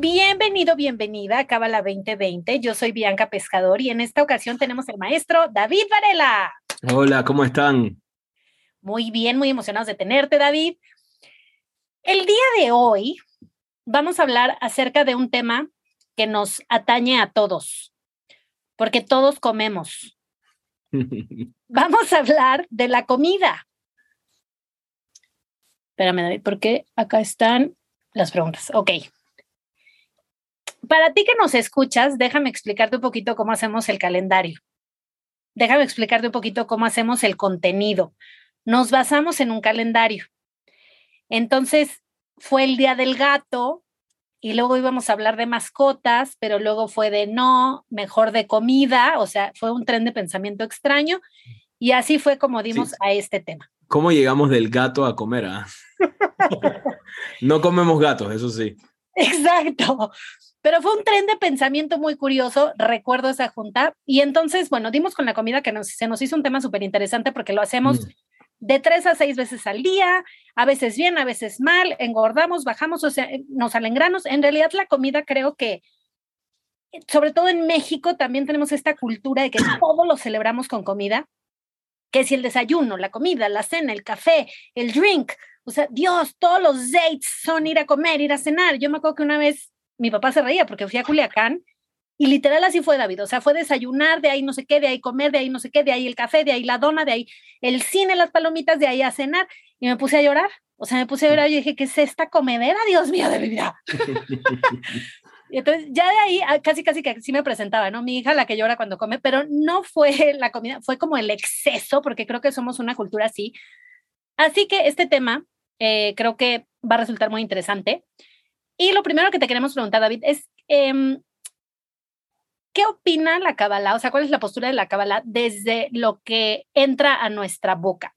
Bienvenido, bienvenida a Cábala 2020. Yo soy Bianca Pescador y en esta ocasión tenemos el maestro David Varela. Hola, ¿cómo están? Muy bien, muy emocionados de tenerte, David. El día de hoy vamos a hablar acerca de un tema que nos atañe a todos, porque todos comemos. vamos a hablar de la comida. Espérame, David, porque acá están las preguntas. Ok para ti que nos escuchas, déjame explicarte un poquito cómo hacemos el calendario. Déjame explicarte un poquito cómo hacemos el contenido. Nos basamos en un calendario. Entonces, fue el día del gato y luego íbamos a hablar de mascotas, pero luego fue de no, mejor de comida, o sea, fue un tren de pensamiento extraño y así fue como dimos a este tema. ¿Cómo llegamos del gato a comer? Ah? no comemos gatos, eso sí. Exacto. Pero fue un tren de pensamiento muy curioso, recuerdo esa junta. Y entonces, bueno, dimos con la comida que nos, se nos hizo un tema súper interesante porque lo hacemos mm. de tres a seis veces al día, a veces bien, a veces mal, engordamos, bajamos, o sea, eh, nos salen granos. En realidad la comida creo que, sobre todo en México, también tenemos esta cultura de que todo lo celebramos con comida, que si el desayuno, la comida, la cena, el café, el drink, o sea, Dios, todos los dates son ir a comer, ir a cenar. Yo me acuerdo que una vez mi papá se reía porque fui a Culiacán y literal así fue David, o sea, fue desayunar, de ahí no sé qué, de ahí comer, de ahí no sé qué, de ahí el café, de ahí la dona, de ahí el cine, las palomitas, de ahí a cenar y me puse a llorar, o sea, me puse a llorar y dije, ¿qué es esta comedera, Dios mío, de mi vida? y entonces ya de ahí ah, casi, casi que sí me presentaba, ¿no? Mi hija la que llora cuando come, pero no fue la comida, fue como el exceso, porque creo que somos una cultura así. Así que este tema eh, creo que va a resultar muy interesante. Y lo primero que te queremos preguntar, David, es em, ¿qué opina la Kabbalah? O sea, ¿cuál es la postura de la Kabbalah desde lo que entra a nuestra boca?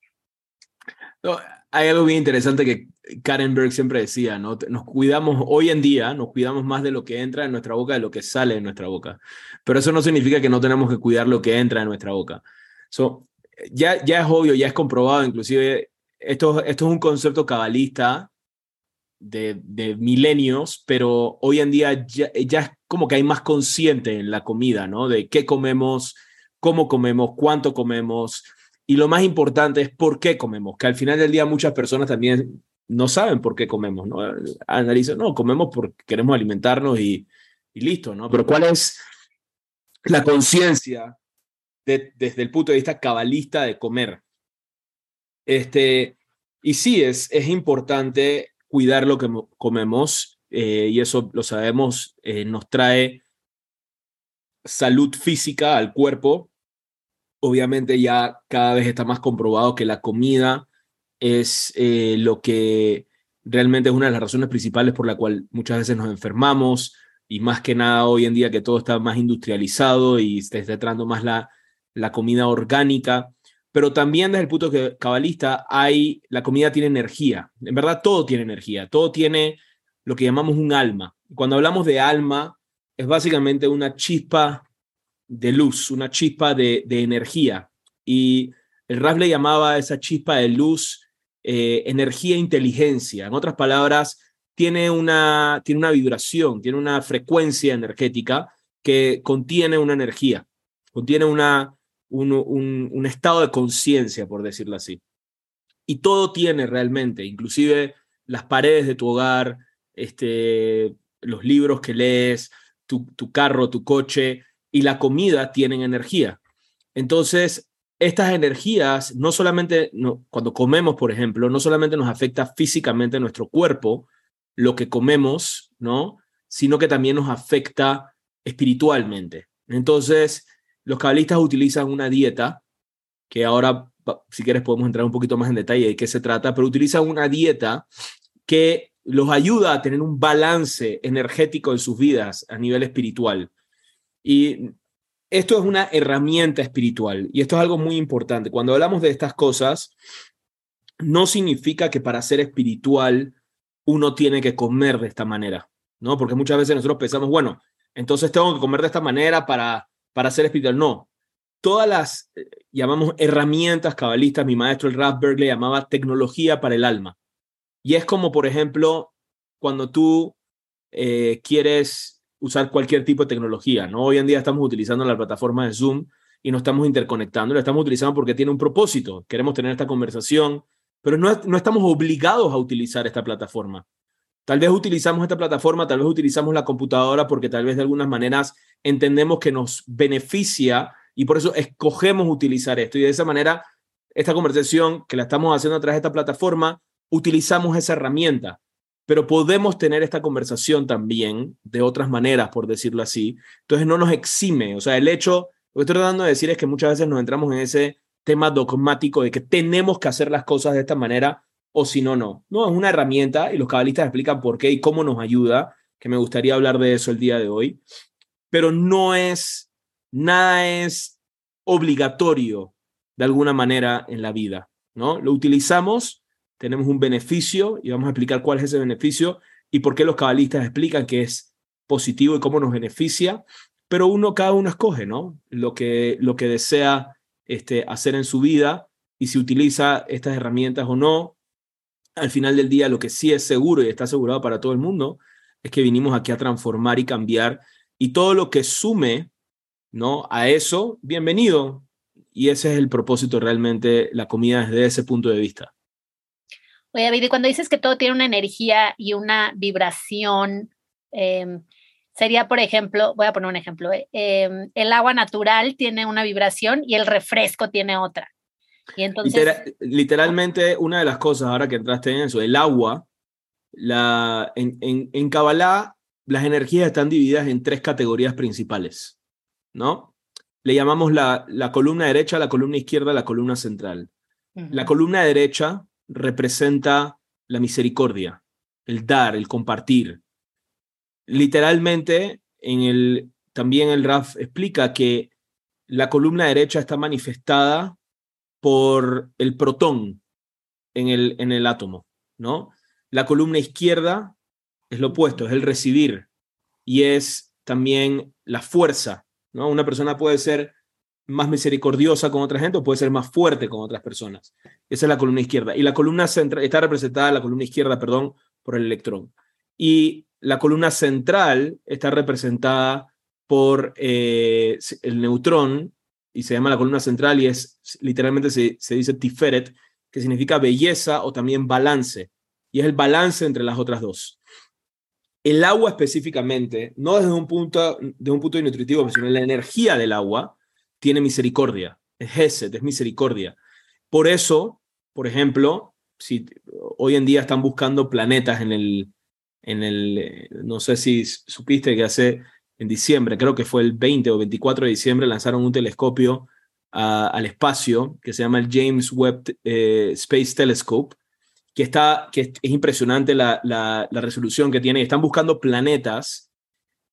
hay algo bien interesante que Karen Berg siempre decía, ¿no? Nos cuidamos, hoy en día, nos cuidamos más de lo que entra en nuestra boca de lo que sale de nuestra boca. Pero eso no significa que no tenemos que cuidar lo que entra en nuestra boca. So, ya, ya es obvio, ya es comprobado, inclusive esto, esto es un concepto cabalista de, milenios, pero hoy en día ya, es como que hay más consciente en la comida, ¿no? De qué comemos, cómo comemos, cuánto comemos. Y lo más importante es por qué comemos, que al final del día muchas personas también no saben por qué comemos, ¿no? Analizan, no, comemos porque queremos alimentarnos y, y listo, ¿no? Pero ¿cuál es la conciencia desde el punto de vista cabalista de comer? Este, y sí, es, es importante cuidar lo que comemos eh, y eso lo sabemos, eh, nos trae salud física al cuerpo. Obviamente ya cada vez está más comprobado que la comida es eh, lo que realmente es una de las razones principales por la cual muchas veces nos enfermamos y más que nada hoy en día que todo está más industrializado y se está entrando más la, la comida orgánica pero también desde el punto de cabalista hay, la comida tiene energía. En verdad todo tiene energía, todo tiene lo que llamamos un alma. Cuando hablamos de alma, es básicamente una chispa de luz, una chispa de, energía. Y el Ras le llamaba a esa chispa de luz eh, energía inteligencia. En otras palabras, tiene una, tiene una vibración, tiene una frecuencia energética que contiene una energía, contiene una, un, estado de conciencia, por decirlo así. Y todo tiene realmente, inclusive las paredes de tu hogar, este, los libros que lees, tu, carro, tu coche y la comida tienen energía. Entonces, estas energías, no solamente cuando comemos, por ejemplo, no solamente nos afecta físicamente nuestro cuerpo, lo que comemos, ¿no? Sino que también nos afecta espiritualmente. Entonces, los cabalistas utilizan una dieta, que ahora, si quieres, podemos entrar un poquito más en detalle de qué se trata, pero utilizan una dieta que los ayuda a tener un balance energético en sus vidas a nivel espiritual. Y esto es una herramienta espiritual y esto es algo muy importante. Cuando hablamos de estas cosas, no significa que para ser espiritual uno tiene que comer de esta manera, ¿no? Porque muchas veces nosotros pensamos, bueno, entonces tengo que comer de esta manera para, para ser espiritual. No, todas las, eh, llamamos herramientas cabalistas, mi maestro el Rathberg le llamaba tecnología para el alma. Y es como, por ejemplo, cuando tú eh, quieres usar cualquier tipo de tecnología, ¿no? Hoy en día estamos utilizando la plataforma de Zoom y nos estamos interconectando, la estamos utilizando porque tiene un propósito, queremos tener esta conversación, pero no, no estamos obligados a utilizar esta plataforma. Tal vez utilizamos esta plataforma, tal vez utilizamos la computadora porque tal vez de algunas maneras entendemos que nos beneficia y por eso escogemos utilizar esto. Y de esa manera, esta conversación que la estamos haciendo a través de esta plataforma, utilizamos esa herramienta. Pero podemos tener esta conversación también de otras maneras, por decirlo así. Entonces no nos exime. O sea, el hecho, lo que estoy tratando de decir es que muchas veces nos entramos en ese tema dogmático de que tenemos que hacer las cosas de esta manera o si no, no. No, es una herramienta y los cabalistas explican por qué y cómo nos ayuda, que me gustaría hablar de eso el día de hoy. Pero no es nada es obligatorio de alguna manera en la vida, ¿no? Lo utilizamos, tenemos un beneficio y vamos a explicar cuál es ese beneficio y por qué los cabalistas explican que es positivo y cómo nos beneficia, pero uno, cada uno escoge, ¿no? Lo que, lo que desea este, hacer en su vida y si utiliza estas herramientas o no. Al final del día, lo que sí es seguro y está asegurado para todo el mundo es que vinimos aquí a transformar y cambiar y todo lo que sume ¿no? A eso, bienvenido. Y ese es el propósito realmente, la comida desde ese punto de vista. Oye, David, y cuando dices que todo tiene una energía y una vibración, em, sería, por ejemplo, voy a poner un ejemplo, eh, em, el agua natural tiene una vibración y el refresco tiene otra. Y entonces... literalmente, una de las cosas, ahora que entraste en eso, el agua, la, en, en, en Kabbalah, las energías están divididas en tres categorías principales. ¿no? Le llamamos la, la columna derecha, la columna izquierda, la columna central. La columna derecha representa la misericordia, el dar, el compartir. Literalmente, en el, también el RAF explica que la columna derecha está manifestada por el protón en el, en el átomo, ¿no? La columna izquierda es lo opuesto, es el recibir y es también la fuerza, ¿no? Una persona puede ser más misericordiosa con otra gente o puede ser más fuerte con otras personas. Esa es la columna izquierda. Y la columna central, está representada, la columna izquierda, perdón, por el electrón. Y la columna central está representada por eh, el neutrón y se llama la columna central y es literalmente se, se dice Tiferet, que significa belleza o también balance. Y es el balance entre las otras dos. El agua específicamente, no desde un punto, de un punto nutritivo, sino la energía del agua, tiene misericordia. Es Gesed, es misericordia. Por eso, por ejemplo, si hoy en día están buscando planetas en el, en el, no sé si supiste que hace en diciembre, creo que fue el 20 o 24 de diciembre, lanzaron un telescopio al espacio que se llama el James Webb eh, Space Telescope, que, está, que es, impresionante la, la, resolución que tiene. Están buscando planetas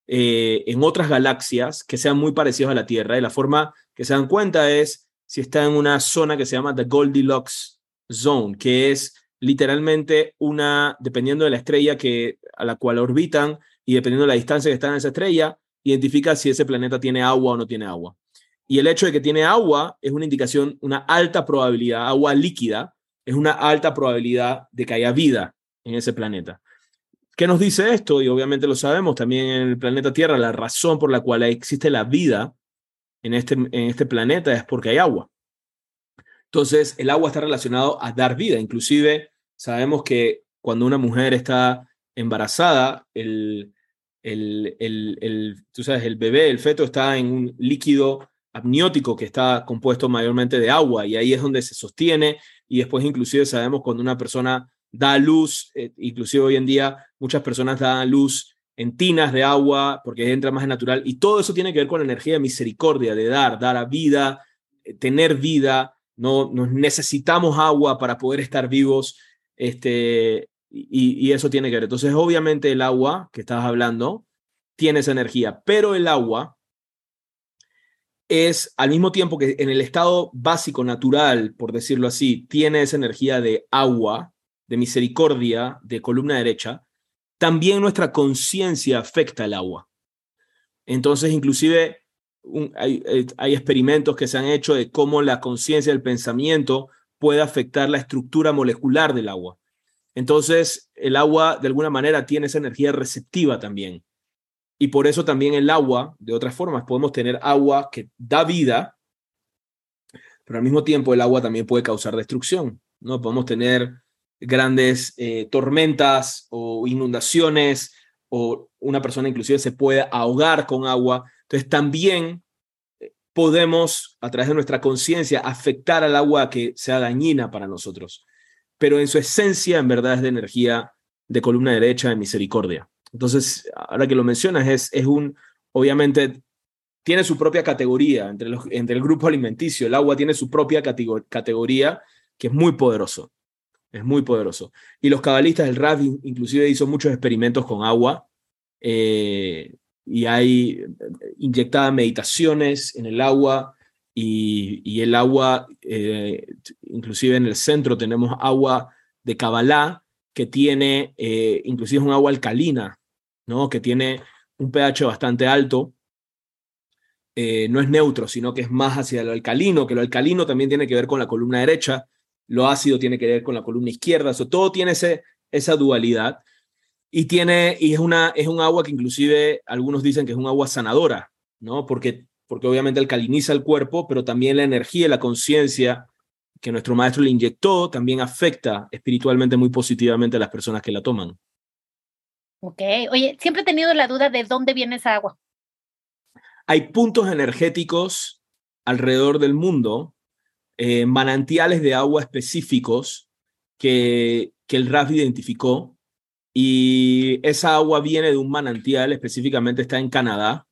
eh, en otras galaxias que sean muy parecidos a la Tierra. Y la forma que se dan cuenta es si está en una zona que se llama The Goldilocks Zone, que es literalmente una, dependiendo de la estrella que, a la cual orbitan y dependiendo de la distancia que está en esa estrella, identifica si ese planeta tiene agua o no tiene agua. Y el hecho de que tiene agua es una indicación, una alta probabilidad, agua líquida, es una alta probabilidad de que haya vida en ese planeta. ¿Qué nos dice esto? Y obviamente lo sabemos también en el planeta Tierra, la razón por la cual existe la vida en este, en este planeta es porque hay agua. Entonces, el agua está relacionado a dar vida. Inclusive, sabemos que cuando una mujer está embarazada, el, el, el, el, tú sabes, el bebé, el feto está en un líquido amniótico que está compuesto mayormente de agua y ahí es donde se sostiene y después inclusive sabemos cuando una persona da luz, eh, inclusive hoy en día muchas personas dan luz en tinas de agua porque entra más en natural y todo eso tiene que ver con la energía de misericordia, de dar, dar a vida, eh, tener vida, no nos necesitamos agua para poder estar vivos, este, y, eso tiene que ver. Entonces, obviamente el agua que estás hablando tiene esa energía, pero el agua es al mismo tiempo que en el estado básico, natural, por decirlo así, tiene esa energía de agua, de misericordia, de columna derecha, también nuestra conciencia afecta el agua. Entonces, inclusive hay, hay, experimentos que se han hecho de cómo la conciencia del pensamiento puede afectar la estructura molecular del agua. Entonces, el agua de alguna manera tiene esa energía receptiva también. Y por eso también el agua, de otras formas, podemos tener agua que da vida, pero al mismo tiempo el agua también puede causar destrucción. ¿no? Podemos tener grandes eh, tormentas o inundaciones o una persona inclusive se puede ahogar con agua. Entonces también eh, podemos, a través de nuestra conciencia, afectar al agua que sea dañina para nosotros. Pero en su esencia, en verdad, es de energía de columna derecha, de misericordia. Entonces, ahora que lo mencionas, es, es un, obviamente, tiene su propia categoría entre, los, entre el grupo alimenticio. El agua tiene su propia categoría que es muy poderoso. Es muy poderoso. Y los cabalistas del Raf inclusive hizo muchos experimentos con agua eh, y hay inyectadas meditaciones en el agua y, el agua, eh, inclusive en el centro tenemos agua de Kabbalah que tiene, eh, inclusive es un agua alcalina, ¿no? que tiene un pH bastante alto. no es neutro, sino que es más hacia lo alcalino, que lo alcalino también tiene que ver con la columna derecha, lo ácido tiene que ver con la columna izquierda, eso todo tiene ese, esa dualidad y tiene y es una es un agua que inclusive algunos dicen que es un agua sanadora, ¿no? Porque porque obviamente alcaliniza el cuerpo, pero también la energía y la conciencia que nuestro maestro le inyectó también afecta espiritualmente muy positivamente a las personas que la toman. Ok, oye, siempre he tenido la duda de dónde viene esa agua. Hay puntos energéticos alrededor del mundo eh, manantiales de agua específicos que, que el RAF identificó y esa agua viene de un manantial, específicamente está en Canadá,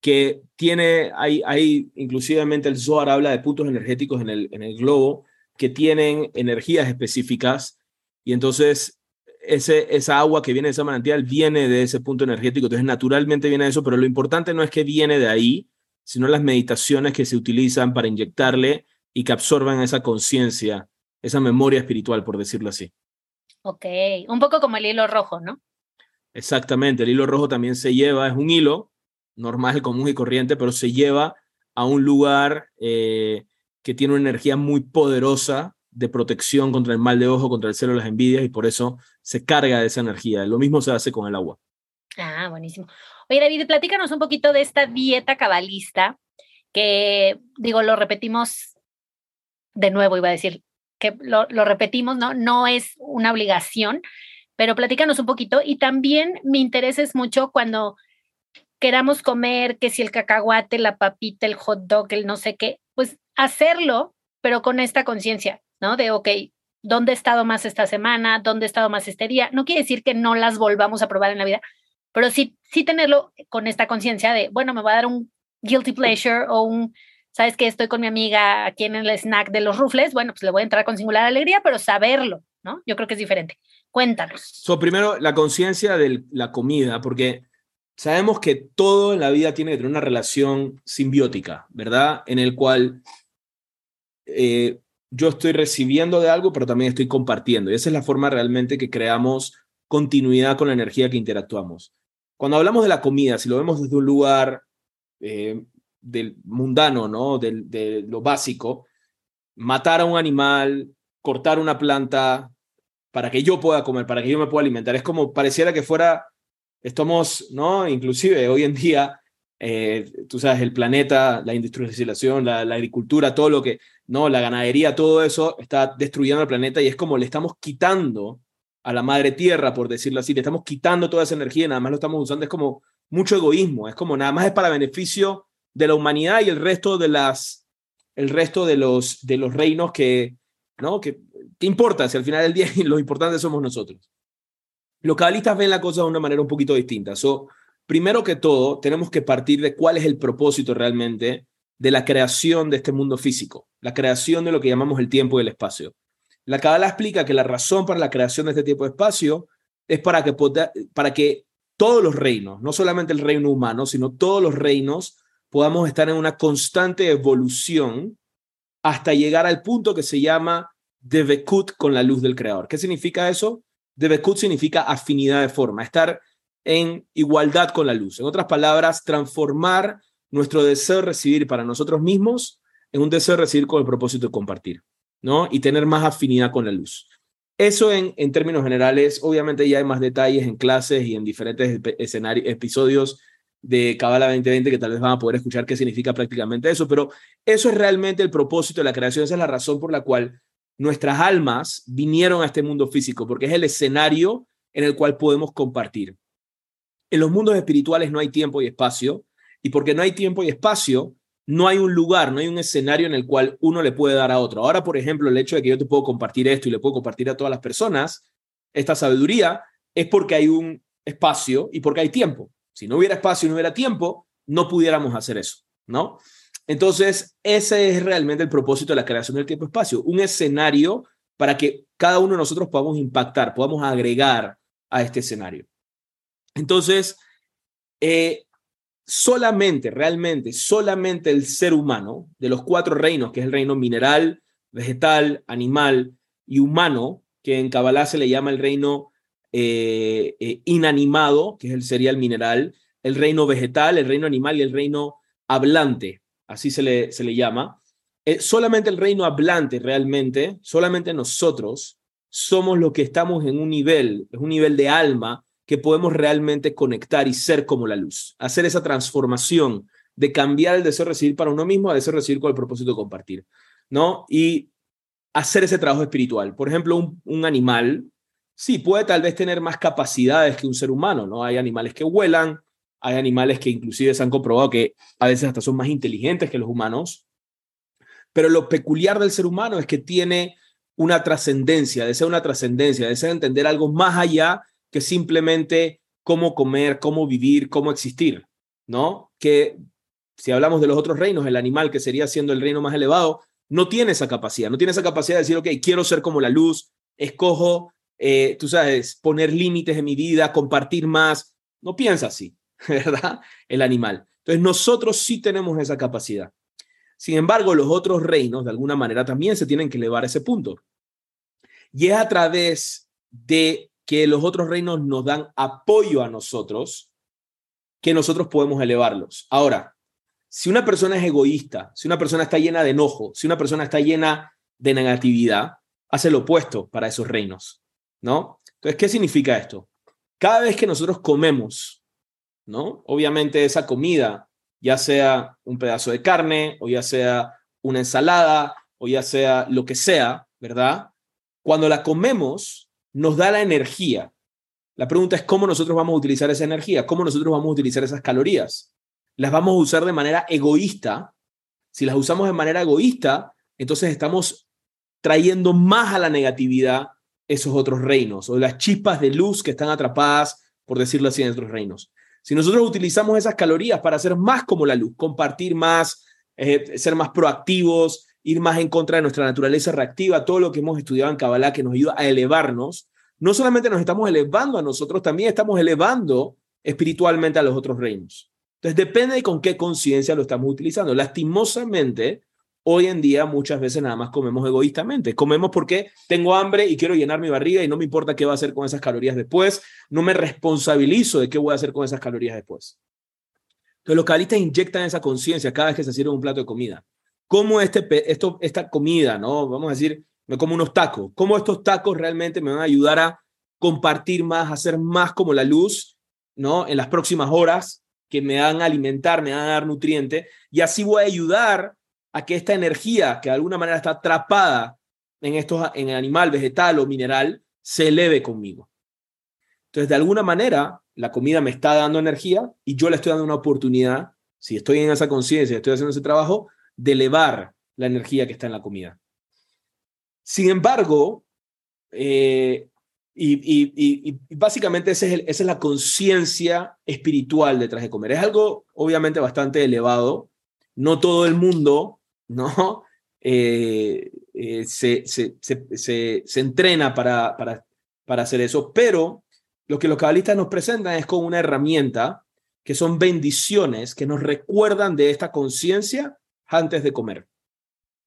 que tiene, hay, hay inclusivamente el Zohar habla de puntos energéticos en el, en el globo que tienen energías específicas y entonces ese, esa agua que viene de ese manantial viene de ese punto energético, entonces naturalmente viene de eso, pero lo importante no es que viene de ahí, sino las meditaciones que se utilizan para inyectarle y que absorban esa conciencia, esa memoria espiritual, por decirlo así. Ok, un poco como el hilo rojo, ¿no? Exactamente, el hilo rojo también se lleva, es un hilo normal, común y corriente, pero se lleva a un lugar eh, que tiene una energía muy poderosa de protección contra el mal de ojo, contra el celo, las envidias, y por eso se carga de esa energía. Lo mismo se hace con el agua. Ah, buenísimo. Oye, David, platícanos un poquito de esta dieta cabalista, que digo, lo repetimos de nuevo iba a decir que lo, repetimos, ¿no? No es una obligación, pero platícanos un poquito. Y también me interesa mucho cuando queramos comer, que si el cacahuate, la papita, el hot dog, el no sé qué, pues hacerlo, pero con esta conciencia, ¿no? De, ok, ¿dónde he estado más esta semana? ¿Dónde he estado más este día? No quiere decir que no las volvamos a probar en la vida, pero sí, sí tenerlo con esta conciencia de, bueno, me va a dar un guilty pleasure o un sabes que estoy con mi amiga aquí en el snack de los rufles, bueno, pues le voy a entrar con singular alegría, pero saberlo, ¿no? Yo creo que es diferente. Cuéntanos. So, primero, la conciencia de la comida, porque sabemos que todo en la vida tiene que tener una relación simbiótica, ¿verdad? En el cual eh, yo estoy recibiendo de algo, pero también estoy compartiendo. Y esa es la forma realmente que creamos continuidad con la energía que interactuamos. Cuando hablamos de la comida, si lo vemos desde un lugar eh, del mundano, ¿no? De, lo básico, matar a un animal, cortar una planta para que yo pueda comer, para que yo me pueda alimentar. Es como pareciera que fuera, estamos, ¿no? Inclusive hoy en día, eh, tú sabes, el planeta, la industrialización, la, la, agricultura, todo lo que, ¿no? La ganadería, todo eso está destruyendo el planeta y es como le estamos quitando a la madre tierra, por decirlo así, le estamos quitando toda esa energía y nada más lo estamos usando, es como mucho egoísmo, es como nada más es para beneficio de la humanidad y el resto de las el resto de los de los reinos que no que qué importa si al final del día lo importante somos nosotros los cabalistas ven la cosa de una manera un poquito distinta primero que todo tenemos que partir de cuál es el propósito realmente de la creación de este mundo físico la creación de lo que llamamos el tiempo y el espacio la Kabbalah explica que la razón para la creación de este tiempo y espacio es para que, para que todos los reinos, no solamente el reino humano, sino todos los reinos podamos estar en una constante evolución hasta llegar al punto que se llama Devekut con la luz del Creador. ¿Qué significa eso? Devekut significa afinidad de forma, estar en igualdad con la luz. En otras palabras, transformar nuestro deseo de recibir para nosotros mismos en un deseo de recibir con el propósito de compartir, ¿no? Y tener más afinidad con la luz. Eso en, en términos generales, obviamente ya hay más detalles en clases y en diferentes escenarios, episodios de Cabala 2020 que tal vez van a poder escuchar qué significa prácticamente eso, pero eso es realmente el propósito de la creación, esa es la razón por la cual nuestras almas vinieron a este mundo físico, porque es el escenario en el cual podemos compartir. En los mundos espirituales no hay tiempo y espacio, y porque no hay tiempo y espacio, no hay un lugar, no hay un escenario en el cual uno le puede dar a otro. Ahora, por ejemplo, el hecho de que yo te puedo compartir esto y le puedo compartir a todas las personas, esta sabiduría, es porque hay un espacio y porque hay tiempo. Si no hubiera espacio y no hubiera tiempo, no pudiéramos hacer eso, ¿no? Entonces, ese es realmente el propósito de la creación del tiempo-espacio, un escenario para que cada uno de nosotros podamos impactar, podamos agregar a este escenario. Entonces, eh, solamente, realmente, solamente el ser humano de los cuatro reinos, que es el reino mineral, vegetal, animal y humano, que en Kabbalah se le llama el reino eh, eh, inanimado, que es el cereal mineral, el reino vegetal, el reino animal y el reino hablante, así se le, se le llama. Eh, solamente el reino hablante realmente, solamente nosotros somos los que estamos en un nivel, es un nivel de alma que podemos realmente conectar y ser como la luz, hacer esa transformación de cambiar el deseo de recibir para uno mismo a deseo de recibir con el propósito de compartir, ¿no? Y hacer ese trabajo espiritual. Por ejemplo, un, un animal, sí, puede tal vez tener más capacidades que un ser humano, ¿no? Hay animales que vuelan, hay animales que inclusive se han comprobado que a veces hasta son más inteligentes que los humanos, pero lo peculiar del ser humano es que tiene una trascendencia, desea una trascendencia, desea entender algo más allá que simplemente cómo comer, cómo vivir, cómo existir, ¿no? Que si hablamos de los otros reinos, el animal que sería siendo el reino más elevado, no tiene esa capacidad, no tiene esa capacidad de decir, ok, quiero ser como la luz, escojo, eh, tú sabes, poner límites en mi vida, compartir más, no piensa así, ¿verdad? El animal. Entonces nosotros sí tenemos esa capacidad. Sin embargo, los otros reinos, de alguna manera, también se tienen que elevar a ese punto. Y es a través de que los otros reinos nos dan apoyo a nosotros, que nosotros podemos elevarlos. Ahora, si una persona es egoísta, si una persona está llena de enojo, si una persona está llena de negatividad, hace lo opuesto para esos reinos, ¿no? Entonces, ¿qué significa esto? Cada vez que nosotros comemos, ¿no? Obviamente esa comida, ya sea un pedazo de carne, o ya sea una ensalada, o ya sea lo que sea, ¿verdad? Cuando la comemos, nos da la energía. La pregunta es cómo nosotros vamos a utilizar esa energía, cómo nosotros vamos a utilizar esas calorías. ¿Las vamos a usar de manera egoísta? Si las usamos de manera egoísta, entonces estamos trayendo más a la negatividad esos otros reinos o las chispas de luz que están atrapadas, por decirlo así, en otros reinos. Si nosotros utilizamos esas calorías para ser más como la luz, compartir más, eh, ser más proactivos, ir más en contra de nuestra naturaleza reactiva, todo lo que hemos estudiado en Kabbalah que nos ayuda a elevarnos, no solamente nos estamos elevando a nosotros, también estamos elevando espiritualmente a los otros reinos. Entonces depende de con qué conciencia lo estamos utilizando. Lastimosamente, hoy en día muchas veces nada más comemos egoístamente. Comemos porque tengo hambre y quiero llenar mi barriga y no me importa qué va a hacer con esas calorías después. No me responsabilizo de qué voy a hacer con esas calorías después. Entonces los cabalistas inyectan esa conciencia cada vez que se sirve un plato de comida cómo este, esto, esta comida, ¿no? Vamos a decir, me como unos tacos, cómo estos tacos realmente me van a ayudar a compartir más, a ser más como la luz, ¿no? En las próximas horas que me van a alimentar, me van a dar nutriente, y así voy a ayudar a que esta energía, que de alguna manera está atrapada en, estos, en el animal, vegetal o mineral, se eleve conmigo. Entonces, de alguna manera, la comida me está dando energía y yo le estoy dando una oportunidad, si estoy en esa conciencia, estoy haciendo ese trabajo, de elevar la energía que está en la comida. Sin embargo, eh, y, básicamente esa es la conciencia espiritual detrás de comer. Es algo obviamente bastante elevado. No todo el mundo ¿no? Eh, eh, se, se, entrena para, para, para hacer eso, pero lo que los cabalistas nos presentan es como una herramienta que son bendiciones que nos recuerdan de esta conciencia antes de comer.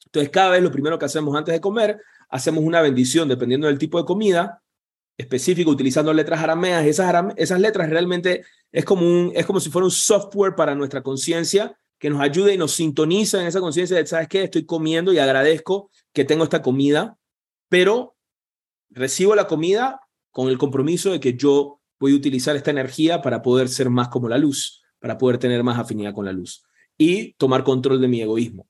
Entonces, cada vez lo primero que hacemos antes de comer, hacemos una bendición dependiendo del tipo de comida específico, utilizando letras arameas. Esas, esas letras realmente es como, un, es como si fuera un software para nuestra conciencia que nos ayude y nos sintoniza en esa conciencia de, ¿sabes qué? Estoy comiendo y agradezco que tengo esta comida, pero recibo la comida con el compromiso de que yo voy a utilizar esta energía para poder ser más como la luz, para poder tener más afinidad con la luz y tomar control de mi egoísmo.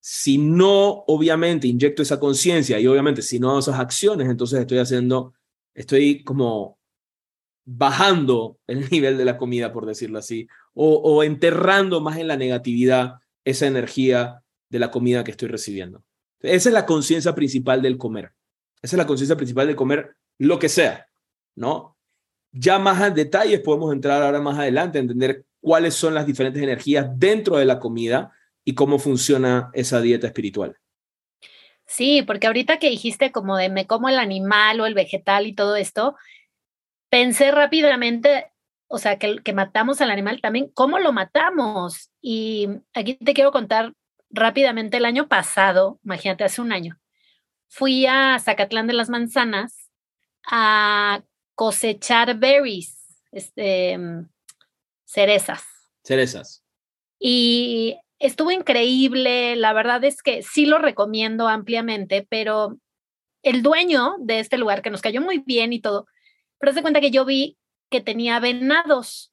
Si no, obviamente, inyecto esa conciencia y obviamente si no hago esas acciones, entonces estoy haciendo, estoy como bajando el nivel de la comida, por decirlo así, o, enterrando más en la negatividad esa energía de la comida que estoy recibiendo. Esa es la conciencia principal del comer. Esa es la conciencia principal de comer lo que sea, ¿no? Ya más en detalles podemos entrar ahora más adelante a entender cuáles son las diferentes energías dentro de la comida y cómo funciona esa dieta espiritual. Sí, porque ahorita que dijiste como de me como el animal o el vegetal y todo esto, pensé rápidamente, o sea, que, que matamos al animal también, ¿cómo lo matamos? Y aquí te quiero contar rápidamente el año pasado, imagínate, hace un año, fui a Zacatlán de las Manzanas a cosechar berries, este, cerezas. Cerezas. Y estuvo increíble, la verdad es que sí lo recomiendo ampliamente, pero el dueño de este lugar, que nos cayó muy bien y todo, pero se cuenta que yo vi que tenía venados.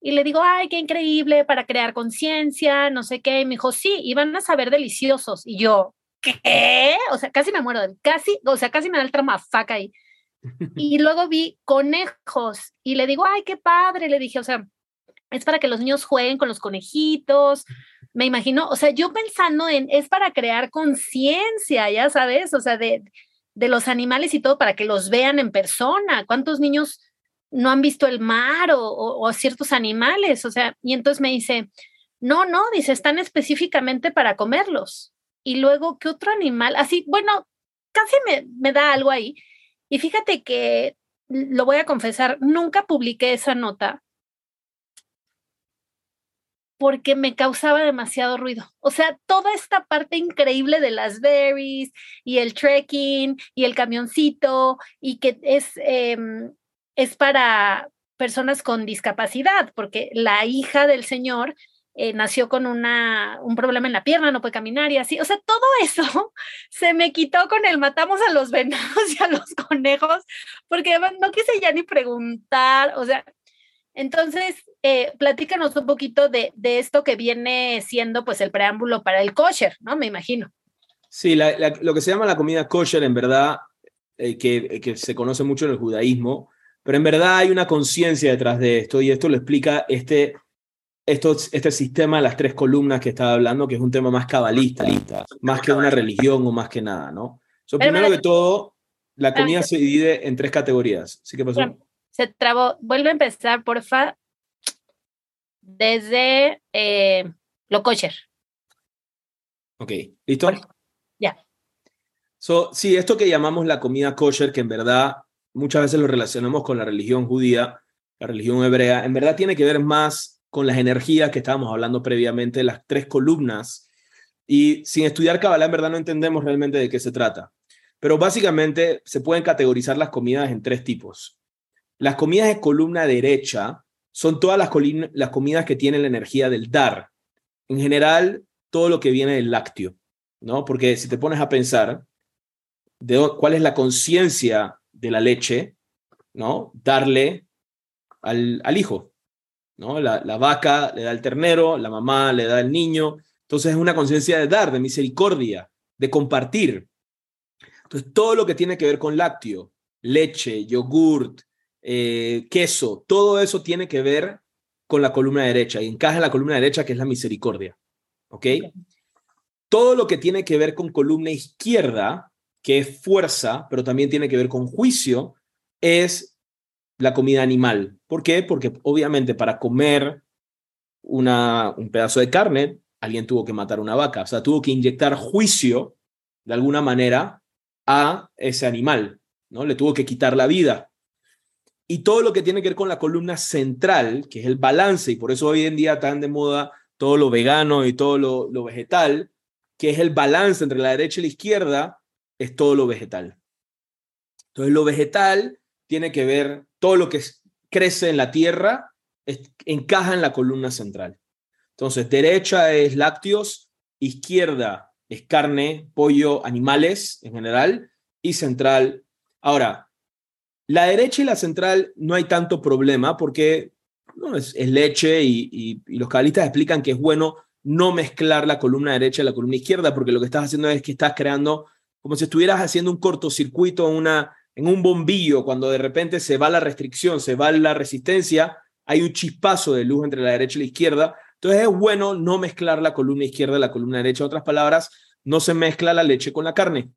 Y le digo, ay, qué increíble para crear conciencia, no sé qué. Y me dijo, sí, iban a saber deliciosos. Y yo, ¿qué? O sea, casi me muero, casi, o sea, casi me da el tramafaca ahí. Y luego vi conejos y le digo, ay, qué padre. Le dije, o sea, es para que los niños jueguen con los conejitos. Me imagino, o sea, yo pensando en, es para crear conciencia, ya sabes, o sea, de, de los animales y todo para que los vean en persona. ¿Cuántos niños no han visto el mar o, ciertos animales? O sea, y entonces me dice, no, no, dice, están específicamente para comerlos. Y luego, ¿qué otro animal? Así, bueno, casi me, me da algo ahí. Y fíjate que, lo voy a confesar, nunca publiqué esa nota porque me causaba demasiado ruido. O sea, toda esta parte increíble de las berries y el trekking y el camioncito y que es, em, es para personas con discapacidad, porque la hija del señor eh, nació con una, un problema en la pierna, no puede caminar y así. O sea, todo eso se me quitó con el matamos a los venados y a los conejos, porque no quise ya ni preguntar, o sea, entonces, eh, platícanos un poquito de, esto que viene siendo pues el preámbulo para el kosher, ¿no? Me imagino. Sí, lo que se llama la comida kosher, en verdad, eh, que, que, se conoce mucho en el judaísmo, pero en verdad hay una conciencia detrás de esto y esto lo explica este, esto, este sistema de las tres columnas que estaba hablando, que es un tema más cabalista, más que una religión o más que nada, ¿no? So, primero que todo, la comida se divide en tres categorías. ¿Sí que pasó? se trabó. Vuelve a empezar, porfa, desde eh, lo kosher. Ok, ¿listo? Ya. So, sí, esto que llamamos la comida kosher, que en verdad muchas veces lo relacionamos con la religión judía, la religión hebrea, en verdad tiene que ver más con las energías que estábamos hablando previamente, las tres columnas. Y sin estudiar Kabbalah, en verdad no entendemos realmente de qué se trata. Pero básicamente se pueden categorizar las comidas en tres tipos. Las comidas de columna derecha son todas las, las comidas que tienen la energía del dar. En general, todo lo que viene del lácteo, ¿no? Porque si te pones a pensar de cuál es la conciencia de la leche, ¿no? Darle al, al hijo, ¿no? La, la, vaca le da al ternero, la mamá le da al niño. Entonces es una conciencia de dar, de misericordia, de compartir. Entonces todo lo que tiene que ver con lácteo, leche, yogurt, eh, queso, todo eso tiene que ver con la columna derecha y encaja en la columna derecha que es la misericordia. ¿Ok? Todo lo que tiene que ver con columna izquierda, que es fuerza, pero también tiene que ver con juicio, es la comida animal. ¿Por qué? Porque obviamente para comer una, un pedazo de carne, alguien tuvo que matar una vaca, o sea, tuvo que inyectar juicio de alguna manera a ese animal, ¿no? Le tuvo que quitar la vida. y todo lo que tiene que ver con la columna central, que es el balance, y por eso hoy en día están de moda todo lo vegano y todo lo, lo vegetal, que es el balance entre la derecha y la izquierda, es todo lo vegetal. Entonces, lo vegetal tiene que ver, todo lo que crece en la tierra encaja en la columna central. Entonces, derecha es lácteos, izquierda es carne, pollo, animales en general, y central. Ahora, la derecha y la central no hay tanto problema porque no, es, leche y, los cabalistas explican que es bueno no mezclar la columna derecha y la columna izquierda porque lo que estás haciendo es que estás creando como si estuvieras haciendo un cortocircuito una, en un bombillo cuando de repente se va la restricción, se va la resistencia, hay un chispazo de luz entre la derecha y la izquierda. Entonces es bueno no mezclar la columna izquierda y la columna derecha. En otras palabras, no se mezcla la leche con la carne,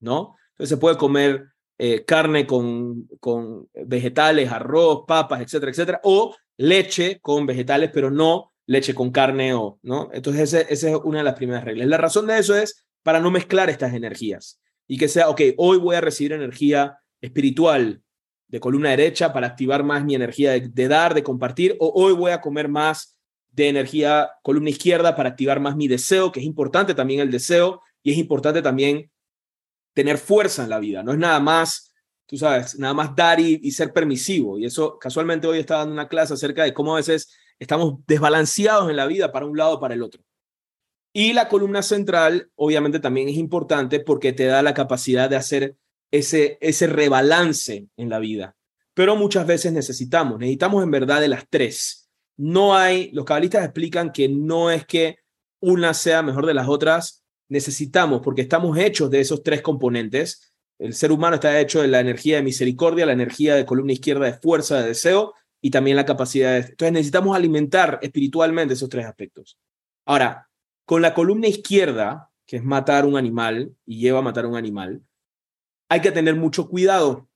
¿no? Entonces se puede comer eh, carne con, con vegetales, arroz, papas, etcétera, etcétera, o leche con vegetales, pero no leche con carne o, ¿no? Entonces esa es una de las primeras reglas. La razón de eso es para no mezclar estas energías y que sea, ok, hoy voy a recibir energía espiritual de columna derecha para activar más mi energía de, dar, de compartir, o hoy voy a comer más de energía columna izquierda para activar más mi deseo, que es importante también el deseo y es importante también tener fuerza en la vida, no es nada más, tú sabes, nada más dar y, ser permisivo. Y eso casualmente hoy estaba dando una clase acerca de cómo a veces estamos desbalanceados en la vida para un lado o para el otro. Y la columna central, obviamente, también es importante porque te da la capacidad de hacer ese, ese rebalance en la vida. Pero muchas veces necesitamos, necesitamos en verdad de las tres. No hay, los cabalistas explican que no es que una sea mejor de las otras, necesitamos, porque estamos hechos de esos tres componentes. El ser humano está hecho de la energía de misericordia, la energía de columna izquierda de fuerza, de deseo y también la capacidad de... Entonces necesitamos alimentar espiritualmente esos tres aspectos. Ahora, con la columna izquierda, que es matar un animal y lleva a matar un animal, hay que tener mucho cuidado,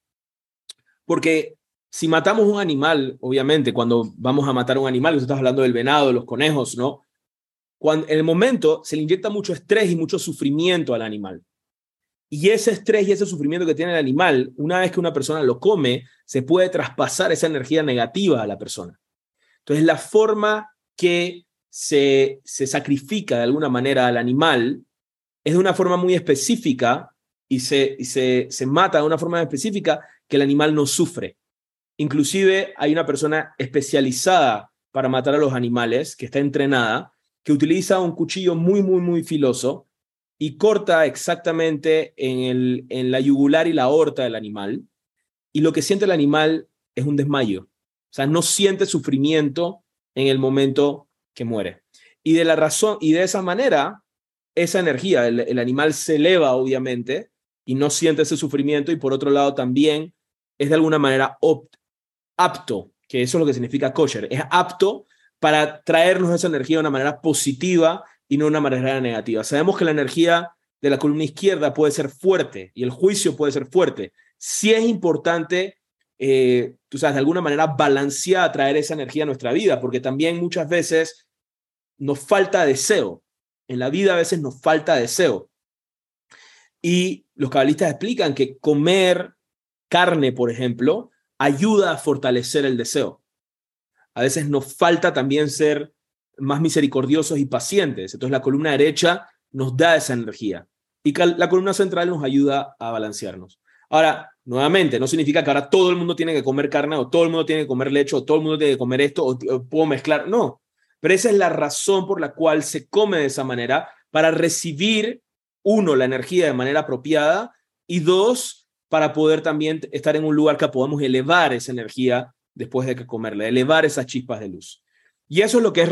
porque si matamos un animal, obviamente, cuando vamos a matar un animal, usted está hablando del venado, de los conejos, ¿no? Cuando, en el momento se le inyecta mucho estrés y mucho sufrimiento al animal. Y ese estrés y ese sufrimiento que tiene el animal, una vez que una persona lo come, se puede traspasar esa energía negativa a la persona. Entonces, la forma que se, sacrifica de alguna manera al animal, es de una forma muy específica y, se, se, se mata de una forma específica que el animal no sufre. Inclusive hay una persona especializada para matar a los animales, que está entrenada, que utiliza un cuchillo muy, muy, muy filoso y corta exactamente en, el, en la yugular y la aorta del animal. Y lo que siente el animal es un desmayo. O sea, no siente sufrimiento en el momento que muere. Y de la razón, y de esa manera, esa energía, el, animal se eleva, obviamente, y no siente ese sufrimiento, y por otro lado también es de alguna manera apto, que eso es lo que significa kosher, es apto para traernos esa energía de una manera positiva y no de una manera negativa. Sabemos que la energía de la columna izquierda puede ser fuerte y el juicio puede ser fuerte. Sí es importante, eh, tú sabes, de alguna manera balancear, traer esa energía a nuestra vida, porque también muchas veces nos falta deseo. En la vida a veces nos falta deseo. Y los cabalistas explican que comer carne, por ejemplo, ayuda a fortalecer el deseo. A veces nos falta también ser más misericordiosos y pacientes. Entonces la columna derecha nos da esa energía y la columna central nos ayuda a balancearnos. Ahora, nuevamente, no significa que ahora todo el mundo tiene que comer carne o todo el mundo tiene que comer leche o todo el mundo tiene que comer esto o, o puedo mezclar. No, pero esa es la razón por la cual se come de esa manera, para recibir, uno, la energía de manera apropiada y dos, para poder también estar en un lugar que podamos elevar esa energía después de que comerla, elevar esas chispas de luz. Y eso es lo que es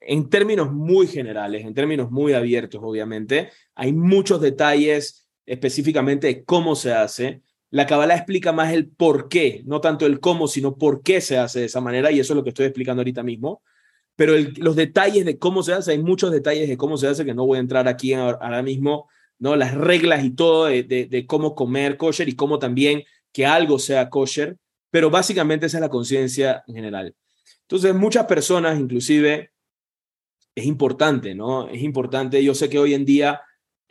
en términos muy generales, en términos muy abiertos, obviamente. Hay muchos detalles específicamente cómo se hace. La Kabbalah explica más el por qué, no tanto el cómo, sino por qué se hace de esa manera, y eso es lo que estoy explicando ahorita mismo pero los detalles de cómo se hace, hay muchos detalles de cómo se hace que no voy a entrar aquí ahora mismo, ¿no? Las reglas y todo de, de, cómo comer kosher y cómo también que algo sea kosher, pero básicamente esa es la conciencia en general. Entonces, muchas personas, inclusive, es importante, ¿no? Es importante, yo sé que hoy en día,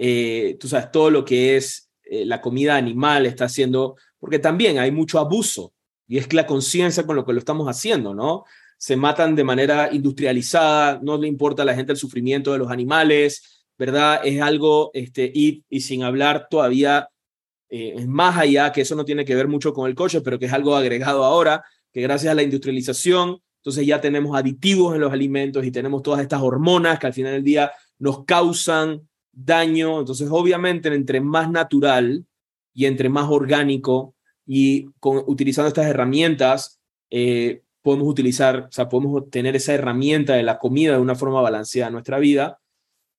eh, tú sabes, todo lo que es eh, la comida animal está haciendo, porque también hay mucho abuso y es la conciencia con lo que lo estamos haciendo, ¿no? Se matan de manera industrializada, no le importa a la gente el sufrimiento de los animales, ¿verdad? Es algo, este, y, y sin hablar todavía eh, más allá, que eso no tiene que ver mucho con el coche, pero que es algo agregado ahora, que gracias a la industrialización, entonces ya tenemos aditivos en los alimentos y tenemos todas estas hormonas que al final del día nos causan daño. Entonces, obviamente, entre más natural y entre más orgánico y con, utilizando estas herramientas, eh, podemos utilizar, o sea, podemos tener esa herramienta de la comida de una forma balanceada en nuestra vida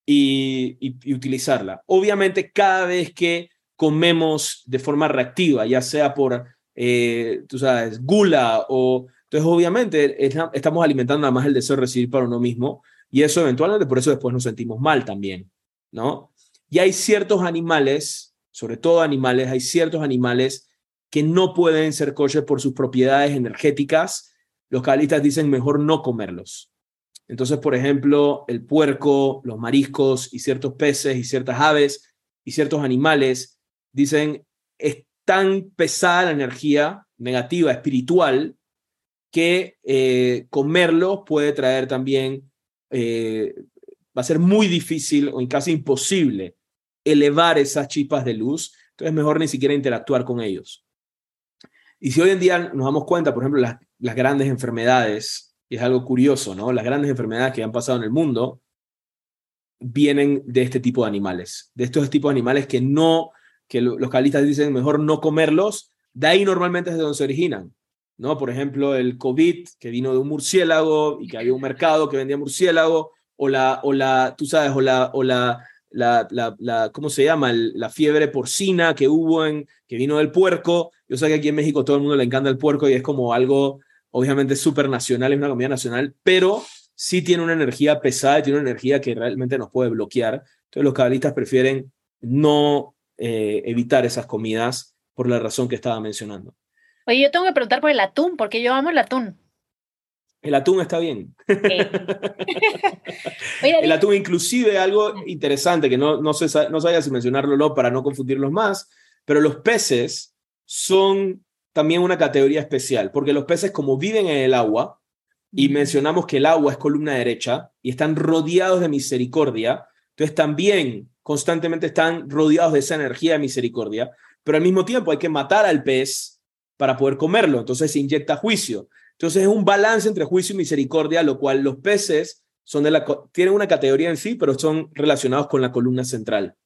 y, utilizarla. Obviamente, cada vez que comemos de forma reactiva, ya sea por, eh, tú sabes, gula o... Entonces, obviamente, estamos alimentando nada más el deseo de recibir para uno mismo y eso eventualmente, por eso después nos sentimos mal también, ¿no? Y hay ciertos animales, sobre todo animales, hay ciertos animales que no pueden ser coches por sus propiedades energéticas. Los cabalistas dicen mejor no comerlos. Entonces, por ejemplo, el puerco, los mariscos y ciertos peces y ciertas aves y ciertos animales dicen es tan pesada la energía negativa, espiritual, que eh, comerlo puede traer también, eh, va a ser muy difícil o casi imposible elevar esas chispas de luz, entonces mejor ni siquiera interactuar con ellos. Y si hoy en día nos damos cuenta, por ejemplo, las, las grandes enfermedades, y es algo curioso, ¿no? Las grandes enfermedades que han pasado en el mundo vienen de este tipo de animales, de estos tipos de animales que no, que los cabalistas dicen mejor no comerlos, de ahí normalmente es de donde se originan, ¿no? Por ejemplo, el COVID, que vino de un murciélago y que había un mercado que vendía murciélago, o la, o la tú sabes, o la, o la, ¿cómo se llama? la fiebre porcina que hubo que vino del puerco. Yo sé que aquí en México todo el mundo le encanta el puerco y es como algo, obviamente, súper nacional, es una comida nacional, pero sí tiene una energía pesada y tiene una energía que realmente nos puede bloquear. Entonces los cabalistas prefieren no eh, evitar esas comidas por la razón que estaba mencionando. Oye, yo tengo que preguntar por el atún, porque yo amo el atún. El atún está bien. el atún, inclusive, algo interesante que no, no, sé, no sabía si mencionarlo o no para no confundirlos más, pero los peces son también una categoría especial, porque los peces como viven en el agua, y mencionamos que el agua es columna derecha, y están rodeados de misericordia, entonces también constantemente están rodeados de esa energía de misericordia, pero al mismo tiempo hay que matar al pez para poder comerlo, entonces se inyecta juicio. Entonces es un balance entre juicio y misericordia, lo cual los peces son tienen una categoría en sí, pero son relacionados con la columna central,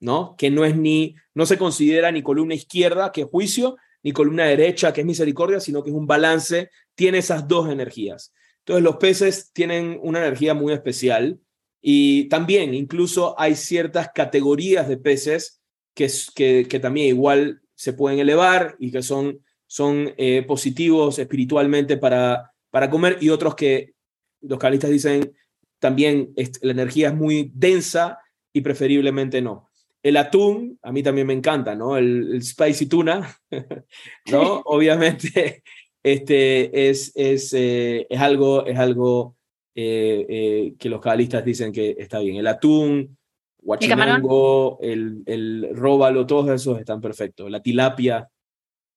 ¿no? Que no es ni, no se considera ni columna izquierda, que es juicio, ni columna derecha, que es misericordia, sino que es un balance, tiene esas dos energías. Entonces los peces tienen una energía muy especial y también incluso hay ciertas categorías de peces que, que, que también igual se pueden elevar y que son son eh, positivos espiritualmente para, para comer y otros que los cabalistas dicen también la energía es muy densa y preferiblemente no. El atún, a mí también me encanta, ¿no? El, spicy tuna, ¿no? Obviamente este, es, es, eh, es algo, es algo eh, que los cabalistas dicen que está bien. El atún, guachinango, el, el róbalo, todos esos están perfectos. La tilapia,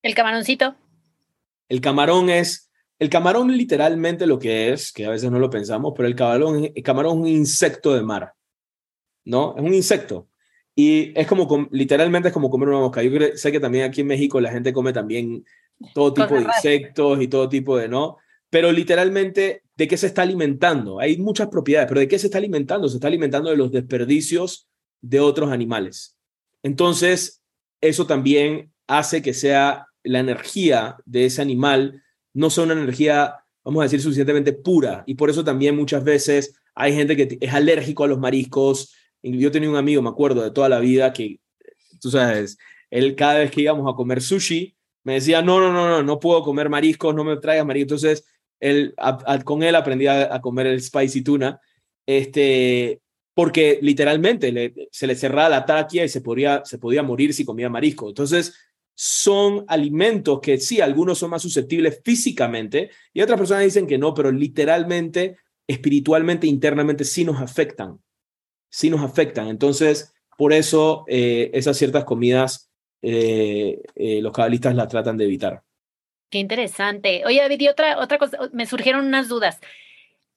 el camaroncito. El camarón es, el camarón literalmente lo que es, que a veces no lo pensamos, pero el camarón, el camarón es un insecto de mar, ¿no? Es un insecto. Y es como, literalmente es como comer una mosca. Yo sé que también aquí en México la gente come también todo tipo de insectos y todo tipo de, ¿no? Pero literalmente, ¿de qué se está alimentando? Hay muchas propiedades, pero ¿de qué se está alimentando? Se está alimentando de los desperdicios de otros animales. Entonces, eso también hace que sea la energía de ese animal no sea una energía, vamos a decir, suficientemente pura. Y por eso también muchas veces hay gente que es alérgico a los mariscos. Yo tenía un amigo, me acuerdo, de toda la vida que, tú sabes, él cada vez que íbamos a comer sushi, me decía, no, no, no, no, no puedo comer mariscos, no me traigas mariscos. Entonces, él, con él aprendí a, comer el spicy tuna, este, porque literalmente se le cerraba la tráquea y se podía, se podía morir si comía marisco. Entonces, son alimentos que sí, algunos son más susceptibles físicamente y otras personas dicen que no, pero literalmente, espiritualmente, internamente sí nos afectan, sí nos afectan. Entonces, por eso eh, esas ciertas comidas eh, eh, los cabalistas las tratan de evitar. Qué interesante. Oye, David, y otra, otra cosa, me surgieron unas dudas.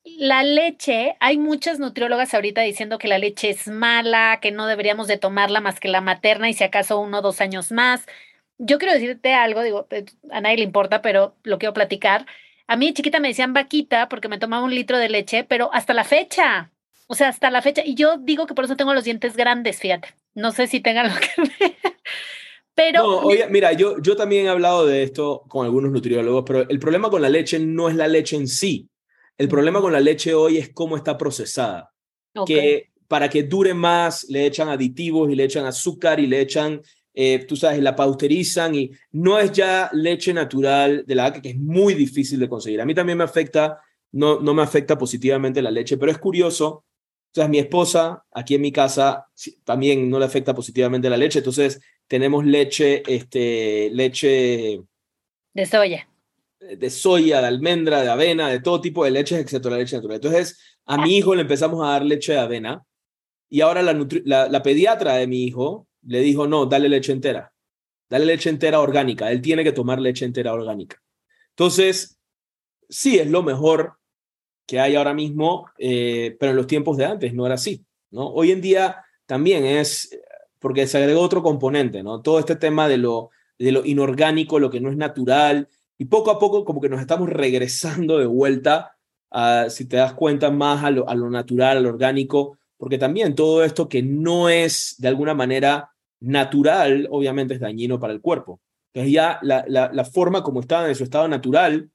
La leche, hay muchas nutriólogas ahorita diciendo que la leche es mala, que no deberíamos de tomarla más que la materna y si acaso uno o dos años más. Yo quiero decirte algo, digo, a nadie le importa, pero lo quiero platicar. A mí chiquita me decían vaquita porque me tomaba un litro de leche, pero hasta la fecha, o sea, hasta la fecha. Y yo digo que por eso tengo los dientes grandes, fíjate. No sé si tengan lo que ver. Pero. No, oye, mira, yo, yo también he hablado de esto con algunos nutriólogos, pero el problema con la leche no es la leche en sí. El problema con la leche hoy es cómo está procesada. Que para que dure más le echan aditivos y le echan azúcar y le echan, eh, tú sabes, la pausterizan y no es ya leche natural de la vaca que es muy difícil de conseguir. A mí también me afecta, no, no me afecta positivamente la leche, pero es curioso. O sea, mi esposa aquí en mi casa también no le afecta positivamente la leche, entonces tenemos leche, este, leche de soya de soya, de almendra, de avena, de todo tipo de leches, excepto la leche natural. Entonces, a mi hijo le empezamos a dar leche de avena y ahora la, la, pediatra de mi hijo le dijo, no, dale leche entera, dale leche entera orgánica, él tiene que tomar leche entera orgánica. Entonces, sí, es lo mejor que hay ahora mismo, eh, pero en los tiempos de antes no era así, ¿no? Hoy en día también es, porque se agregó otro componente, ¿no? Todo este tema de lo, de lo inorgánico, lo que no es natural, y poco a poco como que nos estamos regresando de vuelta, a, si te das cuenta, más a lo, a lo natural, a lo orgánico, porque también todo esto que no es de alguna manera natural, obviamente es dañino para el cuerpo. Entonces ya la, la, forma como está en su estado natural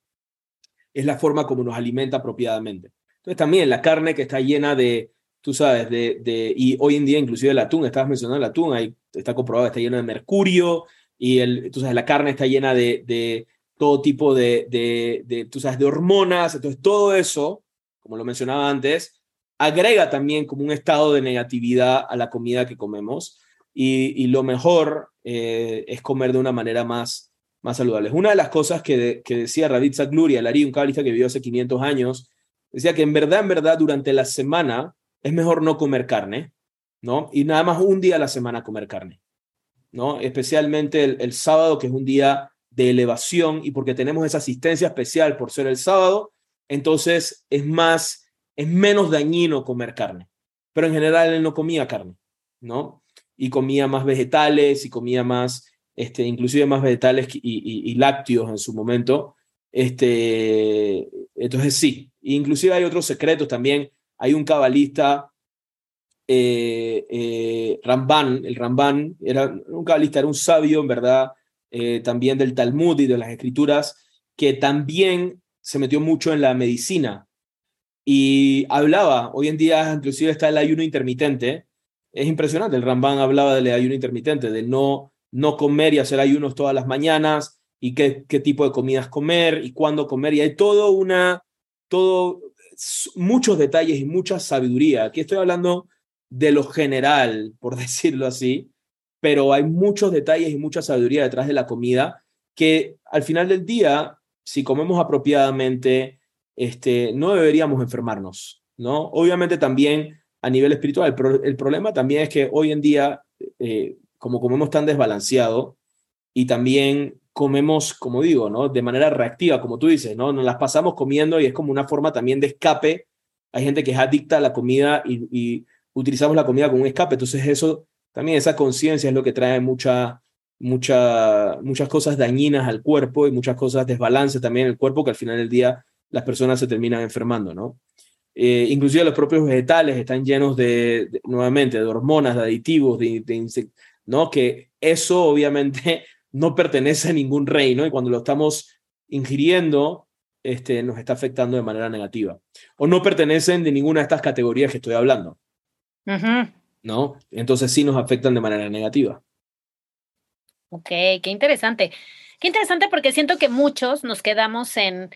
es la forma como nos alimenta apropiadamente. Entonces también la carne que está llena de, tú sabes, de, de y hoy en día inclusive el atún, estabas mencionando el atún, ahí está comprobado, está lleno de mercurio y el, tú sabes, la carne está llena de, de todo tipo de, de, tú sabes, de hormonas, entonces todo eso, como lo mencionaba antes, agrega también como un estado de negatividad a la comida que comemos y, lo mejor eh, es comer de una manera más, más saludable. Una de las cosas que, que decía Zagluri, Alari, un cabalista que vivió hace 500 años, decía que en verdad, en verdad, durante la semana es mejor no comer carne, ¿no? Y nada más un día a la semana comer carne, ¿no? Especialmente el, el sábado, que es un día de elevación y porque tenemos esa asistencia especial por ser el sábado, entonces es más, es menos dañino comer carne. Pero en general él no comía carne, ¿no? Y comía más vegetales y comía más, este, inclusive más vegetales y, lácteos en su momento. Este, entonces sí, inclusive hay otros secretos también. Hay un cabalista, eh, eh, Ramban, el Ramban era un cabalista, era un sabio, en verdad, eh, también del Talmud y de las escrituras, que también se metió mucho en la medicina y hablaba, hoy en día inclusive está el ayuno intermitente, es impresionante, el Ramban hablaba del ayuno intermitente, de no, no comer y hacer ayunos todas las mañanas y qué, qué tipo de comidas comer y cuándo comer y hay todo una, todo, muchos detalles y mucha sabiduría. Aquí estoy hablando de lo general, por decirlo así, pero hay muchos detalles y mucha sabiduría detrás de la comida que al final del día, si comemos apropiadamente, este, no deberíamos enfermarnos, ¿no? Obviamente también a nivel espiritual, el problema también es que hoy en día, eh, como comemos tan desbalanceado y también comemos, como digo, ¿no? De manera reactiva, como tú dices, ¿no? Nos las pasamos comiendo y es como una forma también de escape. Hay gente que es adicta a la comida y, y utilizamos la comida como un escape, entonces eso también esa conciencia es lo que trae mucha, mucha, muchas cosas dañinas al cuerpo y muchas cosas desbalance también en el cuerpo que al final del día las personas se terminan enfermando, ¿no? Eh, inclusive los propios vegetales están llenos de, nuevamente, de hormonas, de aditivos, de, de ¿no? Que eso obviamente no pertenece a ningún reino y cuando lo estamos ingiriendo, este, nos está afectando de manera negativa. O no pertenecen de ninguna de estas categorías que estoy hablando. ¿no? Entonces sí nos afectan de manera negativa. Ok, qué interesante. Qué interesante porque siento que muchos nos quedamos en,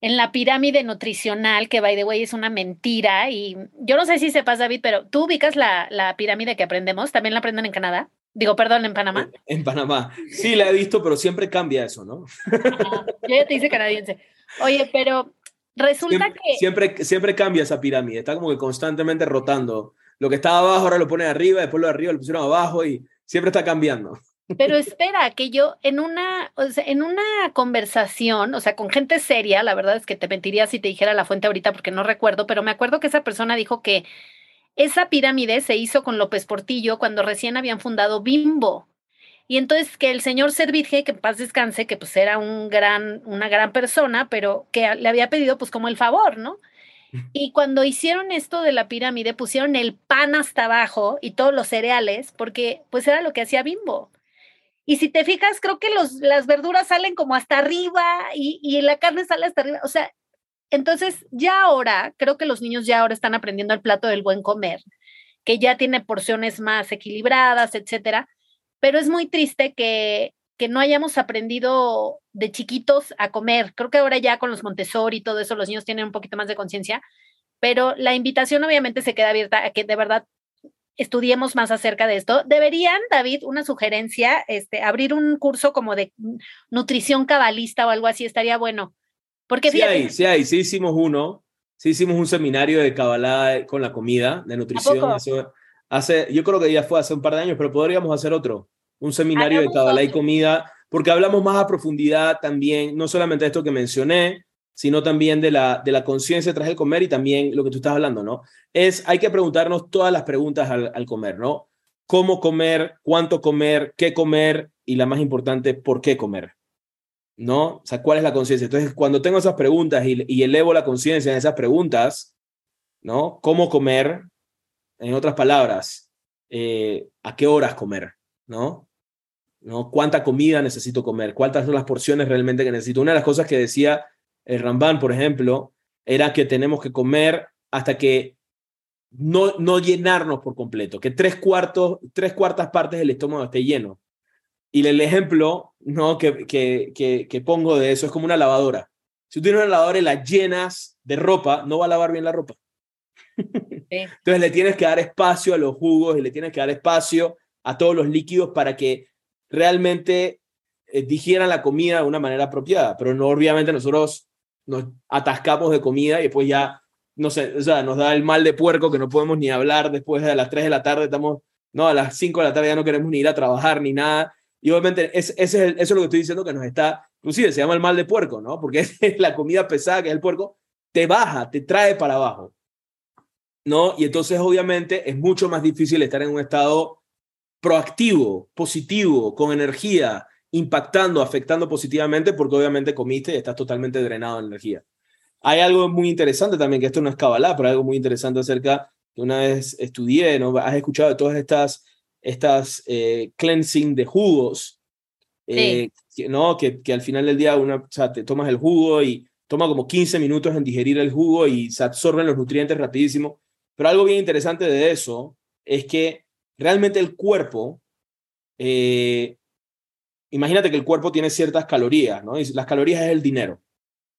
en la pirámide nutricional, que by the way es una mentira. Y yo no sé si sepas, David, pero tú ubicas la, la pirámide que aprendemos, también la aprenden en Canadá. Digo, perdón, en Panamá. En, Panamá. Sí, la he visto, pero siempre cambia eso, ¿no? Ah, yo ya te dice canadiense. Oye, pero resulta que... Siempre, siempre cambia esa pirámide, está como que constantemente rotando lo que estaba abajo ahora lo ponen arriba, después lo de arriba lo pusieron abajo y siempre está cambiando. Pero espera, que yo en una, o sea, en una conversación, o sea, con gente seria, la verdad es que te mentiría si te dijera la fuente ahorita porque no recuerdo, pero me acuerdo que esa persona dijo que esa pirámide se hizo con López Portillo cuando recién habían fundado Bimbo. Y entonces que el señor Servitje, que en paz descanse, que pues era un gran, una gran persona, pero que le había pedido pues como el favor, ¿no? Y cuando hicieron esto de la pirámide, pusieron el pan hasta abajo y todos los cereales, porque pues era lo que hacía Bimbo. Y si te fijas, creo que los, las verduras salen como hasta arriba y, y la carne sale hasta arriba. O sea, entonces ya ahora, creo que los niños ya ahora están aprendiendo el plato del buen comer, que ya tiene porciones más equilibradas, etcétera. Pero es muy triste que, que no hayamos aprendido de chiquitos a comer. Creo que ahora ya con los Montessori y todo eso, los niños tienen un poquito más de conciencia, pero la invitación obviamente se queda abierta a que de verdad estudiemos más acerca de esto. Deberían, David, una sugerencia, este, abrir un curso como de nutrición cabalista o algo así, estaría bueno. Porque sí hay, sí hay, sí hicimos uno, sí hicimos un seminario de cabalá con la comida, de nutrición. Hace, hace, yo creo que ya fue hace un par de años, pero podríamos hacer otro un seminario de Kabbalah y comida, porque hablamos más a profundidad también, no solamente de esto que mencioné, sino también de la, de la conciencia tras el comer y también lo que tú estás hablando, ¿no? Es, hay que preguntarnos todas las preguntas al, al comer, ¿no? ¿Cómo comer? ¿Cuánto comer? ¿Qué comer? Y la más importante, ¿por qué comer? ¿No? O sea, ¿cuál es la conciencia? Entonces, cuando tengo esas preguntas y, y elevo la conciencia en esas preguntas, ¿no? ¿Cómo comer? En otras palabras, eh, ¿a qué horas comer? ¿No? ¿no? ¿Cuánta comida necesito comer? ¿Cuántas son las porciones realmente que necesito? Una de las cosas que decía el Ramban, por ejemplo, era que tenemos que comer hasta que no, no llenarnos por completo, que tres, cuartos, tres cuartas partes del estómago esté lleno. Y el ejemplo ¿no? que, que, que, pongo de eso es como una lavadora. Si tú tienes una lavadora y la llenas de ropa, no va a lavar bien la ropa. Entonces le tienes que dar espacio a los jugos y le tienes que dar espacio a todos los líquidos para que realmente eh, digieran la comida de una manera apropiada, pero no obviamente nosotros nos atascamos de comida y después ya, no sé, o sea, nos da el mal de puerco que no podemos ni hablar después de las 3 de la tarde, estamos, no, a las 5 de la tarde ya no queremos ni ir a trabajar ni nada. Y obviamente es, es eso es lo que estoy diciendo que nos está, inclusive se llama el mal de puerco, ¿no? Porque es la comida pesada que es el puerco, te baja, te trae para abajo. ¿No? Y entonces obviamente es mucho más difícil estar en un estado proactivo, positivo, con energía, impactando, afectando positivamente, porque obviamente comiste y estás totalmente drenado de energía. Hay algo muy interesante también, que esto no es cabalá, pero algo muy interesante acerca que una vez estudié, ¿no? Has escuchado de todas estas, estas eh, cleansing de jugos, eh, que, ¿no? Que, que, al final del día una, o sea, te tomas el jugo y toma como 15 minutos en digerir el jugo y se absorben los nutrientes rapidísimo. Pero algo bien interesante de eso es que realmente el cuerpo, eh, imagínate que el cuerpo tiene ciertas calorías, ¿no? Y las calorías es el dinero.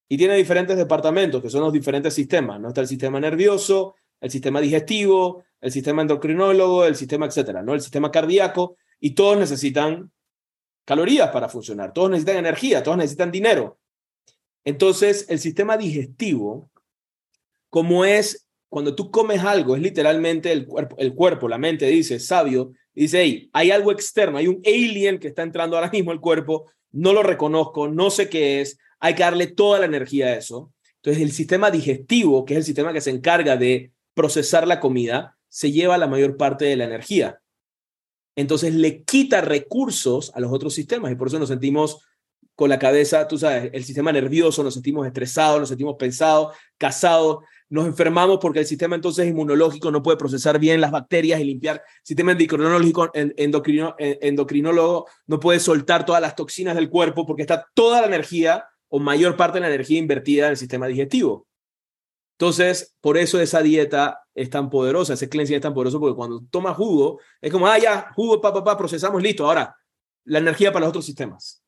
Y tiene diferentes departamentos, que son los diferentes sistemas, ¿no? Está el sistema nervioso, el sistema digestivo, el sistema endocrinólogo, el sistema, etcétera, ¿no? El sistema cardíaco, y todos necesitan calorías para funcionar, todos necesitan energía, todos necesitan dinero. Entonces, el sistema digestivo, como es cuando tú comes algo, es literalmente el cuerpo, el cuerpo, la mente dice, sabio, dice, hay algo externo, hay un alien que está entrando ahora mismo al cuerpo, no lo reconozco, no sé qué es, hay que darle toda la energía a eso. Entonces, el sistema digestivo, que es el sistema que se encarga de procesar la comida, se lleva la mayor parte de la energía. Entonces, le quita recursos a los otros sistemas y por eso nos sentimos con la cabeza, tú sabes, el sistema nervioso, nos sentimos estresados, nos sentimos pensados, casados, nos enfermamos porque el sistema entonces inmunológico no puede procesar bien las bacterias y limpiar. El sistema endocrino, endocrinólogo no puede soltar todas las toxinas del cuerpo porque está toda la energía o mayor parte de la energía invertida en el sistema digestivo. Entonces, por eso esa dieta es tan poderosa, ese cleansing es tan poderoso porque cuando tomas jugo, es como, ah, ya, jugo, pa, pa, pa, procesamos, listo. Ahora, la energía para los otros sistemas.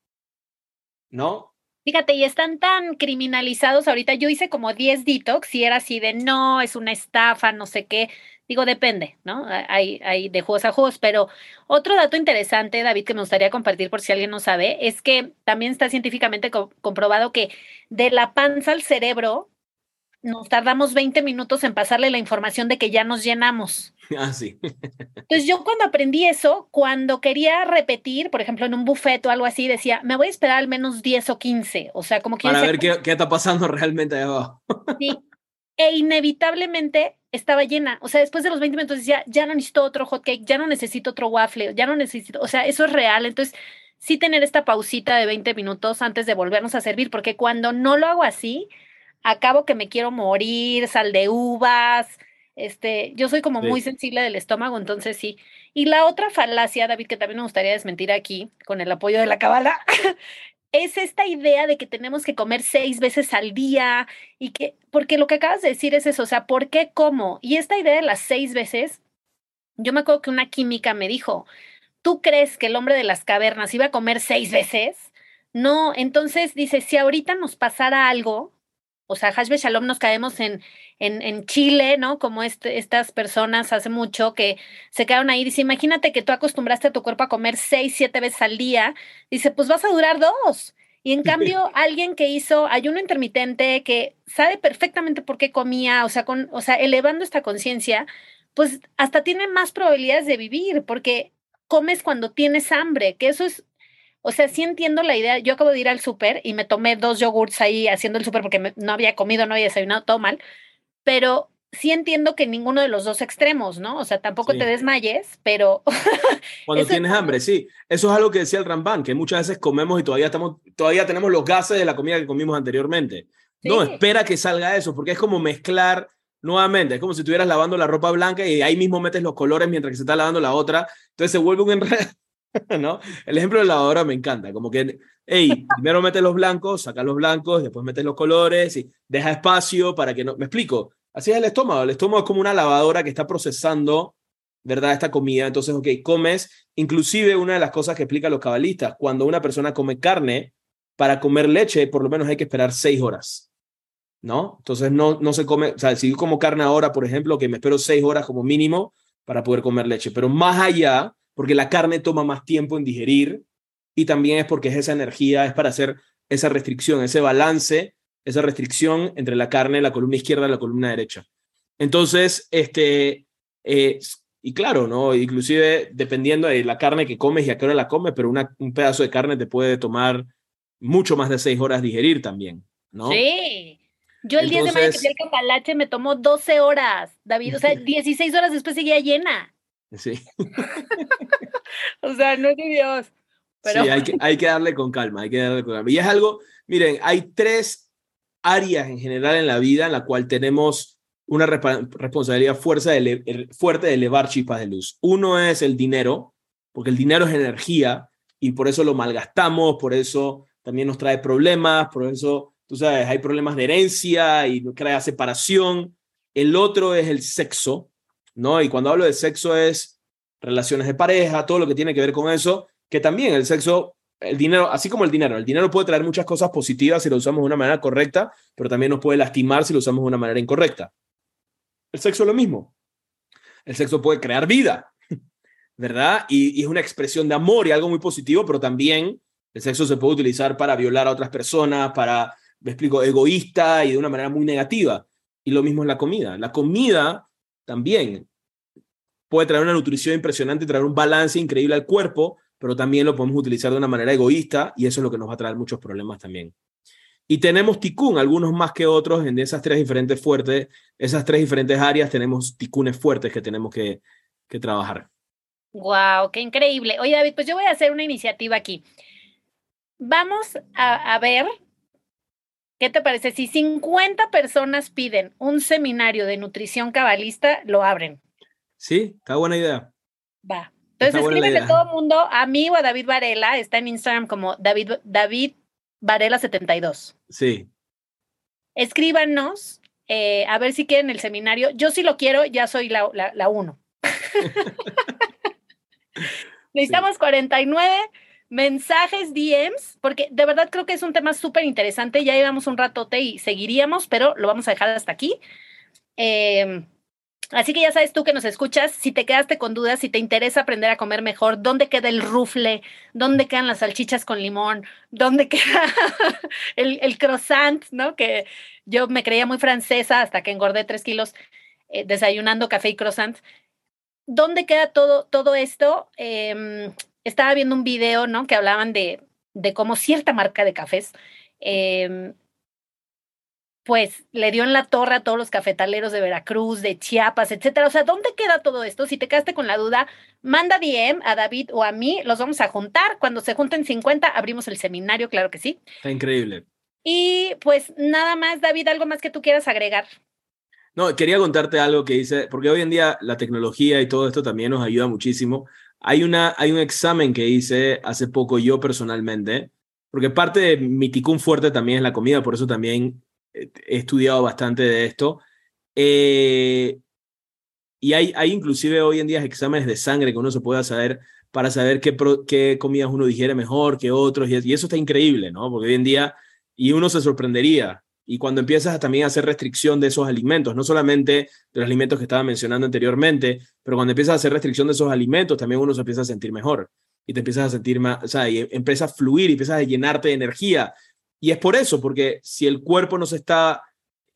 ¿No? Fíjate, y están tan criminalizados ahorita. Yo hice como 10 detox y era así de no, es una estafa, no sé qué. Digo, depende, ¿no? Hay, hay de juegos a juegos, pero otro dato interesante, David, que me gustaría compartir por si alguien no sabe, es que también está científicamente comprobado que de la panza al cerebro nos tardamos 20 minutos en pasarle la información de que ya nos llenamos. Ah, sí. Entonces yo cuando aprendí eso, cuando quería repetir, por ejemplo, en un buffet o algo así, decía, me voy a esperar al menos 10 o 15. O sea, como que... Para ver qué, qué, está pasando realmente ahí abajo. Sí. E inevitablemente estaba llena. O sea, después de los 20 minutos decía, ya no necesito otro hot cake, ya no necesito otro waffle, ya no necesito, o sea, eso es real. Entonces, sí tener esta pausita de 20 minutos antes de volvernos a servir, porque cuando no lo hago así, acabo que me quiero morir, sal de uvas, este, yo soy como muy sensible del estómago, entonces sí. Y la otra falacia, David, que también me gustaría desmentir aquí con el apoyo de la cabala, es esta idea de que tenemos que comer seis veces al día y que, porque lo que acabas de decir es eso, o sea, ¿por qué como? Y esta idea de las seis veces, yo me acuerdo que una química me dijo, ¿tú crees que el hombre de las cavernas iba a comer seis veces? No, entonces dice, si ahorita nos pasara algo, o sea, Hashbe Shalom nos caemos en, en, en Chile, ¿no? Como este, estas personas hace mucho que se quedaron ahí. Dice, imagínate que tú acostumbraste a tu cuerpo a comer seis, siete veces al día. Dice, pues vas a durar dos. Y en cambio, alguien que hizo ayuno intermitente, que sabe perfectamente por qué comía, o sea, con, o sea, elevando esta conciencia, pues hasta tiene más probabilidades de vivir, porque comes cuando tienes hambre, que eso es o sea, sí entiendo la idea. Yo acabo de ir al súper y me tomé dos yogurts ahí haciendo el súper porque no había comido, no había desayunado, todo mal. Pero sí entiendo que ninguno de los dos extremos, ¿no? O sea, tampoco te desmayes, pero... Cuando tienes hambre, sí. Eso es algo que decía el Ramban, que muchas veces comemos y todavía, estamos, todavía tenemos los gases de la comida que comimos anteriormente. No, espera que salga eso, porque es como mezclar nuevamente, es como si estuvieras lavando la ropa blanca y ahí mismo metes los colores mientras que se está lavando la otra. Entonces se vuelve un enredo ¿no? El ejemplo de la lavadora me encanta, como que, hey, primero metes los blancos, sacas los blancos, después metes los colores y deja espacio para que no, me explico, así es el estómago, el estómago es como una lavadora que está procesando, ¿verdad? Esta comida, entonces, ok, comes, inclusive una de las cosas que explican los cabalistas, cuando una persona come carne, para comer leche, por lo menos hay que esperar seis horas. ¿No? Entonces no, no se come, o sea, si yo como carne ahora, por ejemplo, que me espero seis horas como mínimo para poder comer leche, pero más allá, porque la carne toma más tiempo en digerir y también es porque es esa energía, es para hacer esa restricción, ese balance, esa restricción entre la carne, la columna izquierda y la columna derecha. Entonces, este, eh, y claro, ¿no? Inclusive dependiendo de la carne que comes y a qué hora la comes, pero una, un pedazo de carne te puede tomar mucho más de seis horas digerir también, ¿no? Sí. Yo el día de mañana que fui al cambalache me tomó 12 horas, David, o sea, 16 horas después seguía llena. Sí. o sea, no es de Dios. Pero... Sí, hay que, hay que darle con calma, hay que darle con calma. Y es algo, miren, hay tres áreas en general en la vida en la cual tenemos una responsabilidad fuerte de, fuerte de elevar chispas de luz. Uno es el dinero, porque el dinero es energía y por eso lo malgastamos, por eso también nos trae problemas, por eso, tú sabes, hay problemas de herencia y crea separación. El otro es el sexo, ¿no? Y cuando hablo de sexo es relaciones de pareja, todo lo que tiene que ver con eso, que también el sexo, el dinero, así como el dinero, el dinero puede traer muchas cosas positivas si lo usamos de una manera correcta, pero también nos puede lastimar si lo usamos de una manera incorrecta. El sexo es lo mismo. El sexo puede crear vida, ¿verdad? Y, y es una expresión de amor y algo muy positivo, pero también el sexo se puede utilizar para violar a otras personas, para, me explico, egoísta y de una manera muy negativa. Y lo mismo es la comida. La comida también puede traer una nutrición impresionante traer un balance increíble al cuerpo, pero también lo podemos utilizar de una manera egoísta y eso es lo que nos va a traer muchos problemas también. Y tenemos ticún, algunos más que otros, en esas tres diferentes fuertes, esas tres diferentes áreas tenemos ticunes fuertes que tenemos que, que trabajar. Wow, qué increíble. Oye, David, pues yo voy a hacer una iniciativa aquí. Vamos a, a ver ¿Qué te parece? Si 50 personas piden un seminario de nutrición cabalista, lo abren. Sí, está buena idea. Va. Entonces escríbele a todo el mundo, a mí o a David Varela, está en Instagram como David, David Varela 72. Sí. Escríbanos, eh, a ver si quieren el seminario. Yo sí lo quiero, ya soy la, la, uno. Necesitamos 49 mensajes, DMs, porque de verdad creo que es un tema súper interesante. Ya llevamos un ratote y seguiríamos, pero lo vamos a dejar hasta aquí. Em, Así que ya sabes tú que nos escuchas, si te quedaste con dudas, si te interesa aprender a comer mejor, dónde queda el rufle, dónde quedan las salchichas con limón, dónde queda el, el croissant, ¿no? Que yo me creía muy francesa hasta que engordé tres kilos eh, desayunando café y croissant. ¿Dónde queda todo, todo esto? Em, estaba viendo un video, ¿no? Que hablaban de, de cómo cierta marca de cafés eh, pues le dio en la torre a todos los cafetaleros de Veracruz, de Chiapas, etcétera. O sea, ¿dónde queda todo esto? Si te quedaste con la duda, manda DM a David o a mí, los vamos a juntar. Cuando se junten 50, abrimos el seminario, claro que sí. Está increíble. Y pues nada más, David, algo más que tú quieras agregar. No, quería contarte algo que dice, porque hoy en día la tecnología y todo esto también nos ayuda muchísimo. Hay, una, hay un examen que hice hace poco yo personalmente, porque parte de mi ticún fuerte también es la comida, por eso también he estudiado bastante de esto. Eh, y hay, hay inclusive hoy en día exámenes de sangre que uno se pueda saber para saber qué, qué comidas uno digiere mejor que otros. Y, y, eso está increíble, ¿no? Porque hoy en día, y uno se sorprendería. Y cuando empiezas también a hacer restricción de esos alimentos, no solamente de los alimentos que estaba mencionando anteriormente, pero cuando empiezas a hacer restricción de esos alimentos, también uno se empieza a sentir mejor. Y te empiezas a sentir más, o sea, y empieza a fluir y empiezas a llenarte de energía y es por eso, porque si el cuerpo no se está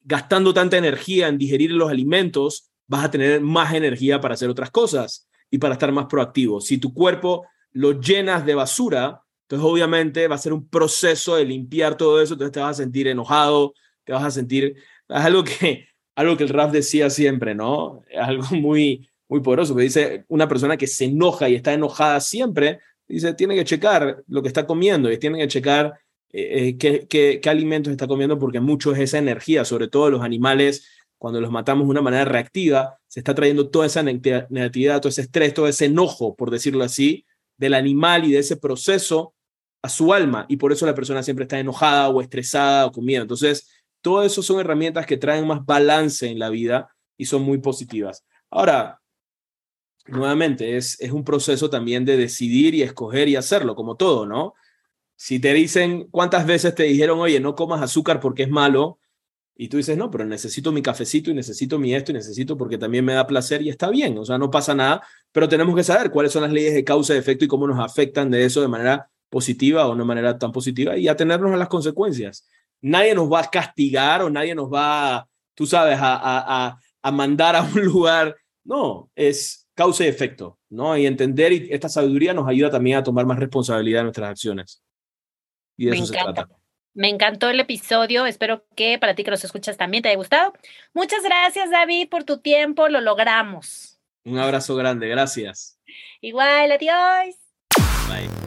gastando tanta energía en digerir los alimentos, vas a tener más energía para hacer otras cosas y para estar más proactivo. Si tu cuerpo lo llenas de basura, entonces obviamente va a ser un proceso de limpiar todo eso, entonces te vas a sentir enojado, te vas a sentir, es algo que, algo que el Raf decía siempre, ¿no? Es algo muy, muy poderoso, que dice una persona que se enoja y está enojada siempre, dice, tiene que checar lo que está comiendo y tiene que checar eh, eh, qué, qué, alimentos está comiendo, porque mucho es esa energía, sobre todo los animales, cuando los matamos de una manera reactiva, se está trayendo toda esa negatividad, todo ese estrés, todo ese enojo, por decirlo así, del animal y de ese proceso a su alma. Y por eso la persona siempre está enojada o estresada o con miedo. Entonces, todo eso son herramientas que traen más balance en la vida y son muy positivas. Ahora, nuevamente, es, es un proceso también de decidir y escoger y hacerlo, como todo, ¿no? Si te dicen, ¿cuántas veces te dijeron, oye, no comas azúcar porque es malo? Y tú dices, no, pero necesito mi cafecito y necesito mi esto y necesito porque también me da placer y está bien, o sea, no pasa nada, pero tenemos que saber cuáles son las leyes de causa y efecto y cómo nos afectan de eso de manera positiva o no de manera tan positiva y atenernos a las consecuencias. Nadie nos va a castigar o nadie nos va, tú sabes, a, a, a mandar a un lugar. No, es causa y efecto, ¿no? Y entender y esta sabiduría nos ayuda también a tomar más responsabilidad de nuestras acciones. Me encanta. Me encantó el episodio. Espero que para ti que los escuchas también te haya gustado. Muchas gracias, David, por tu tiempo. Lo logramos. Un abrazo grande. Gracias. Igual, adiós. Bye.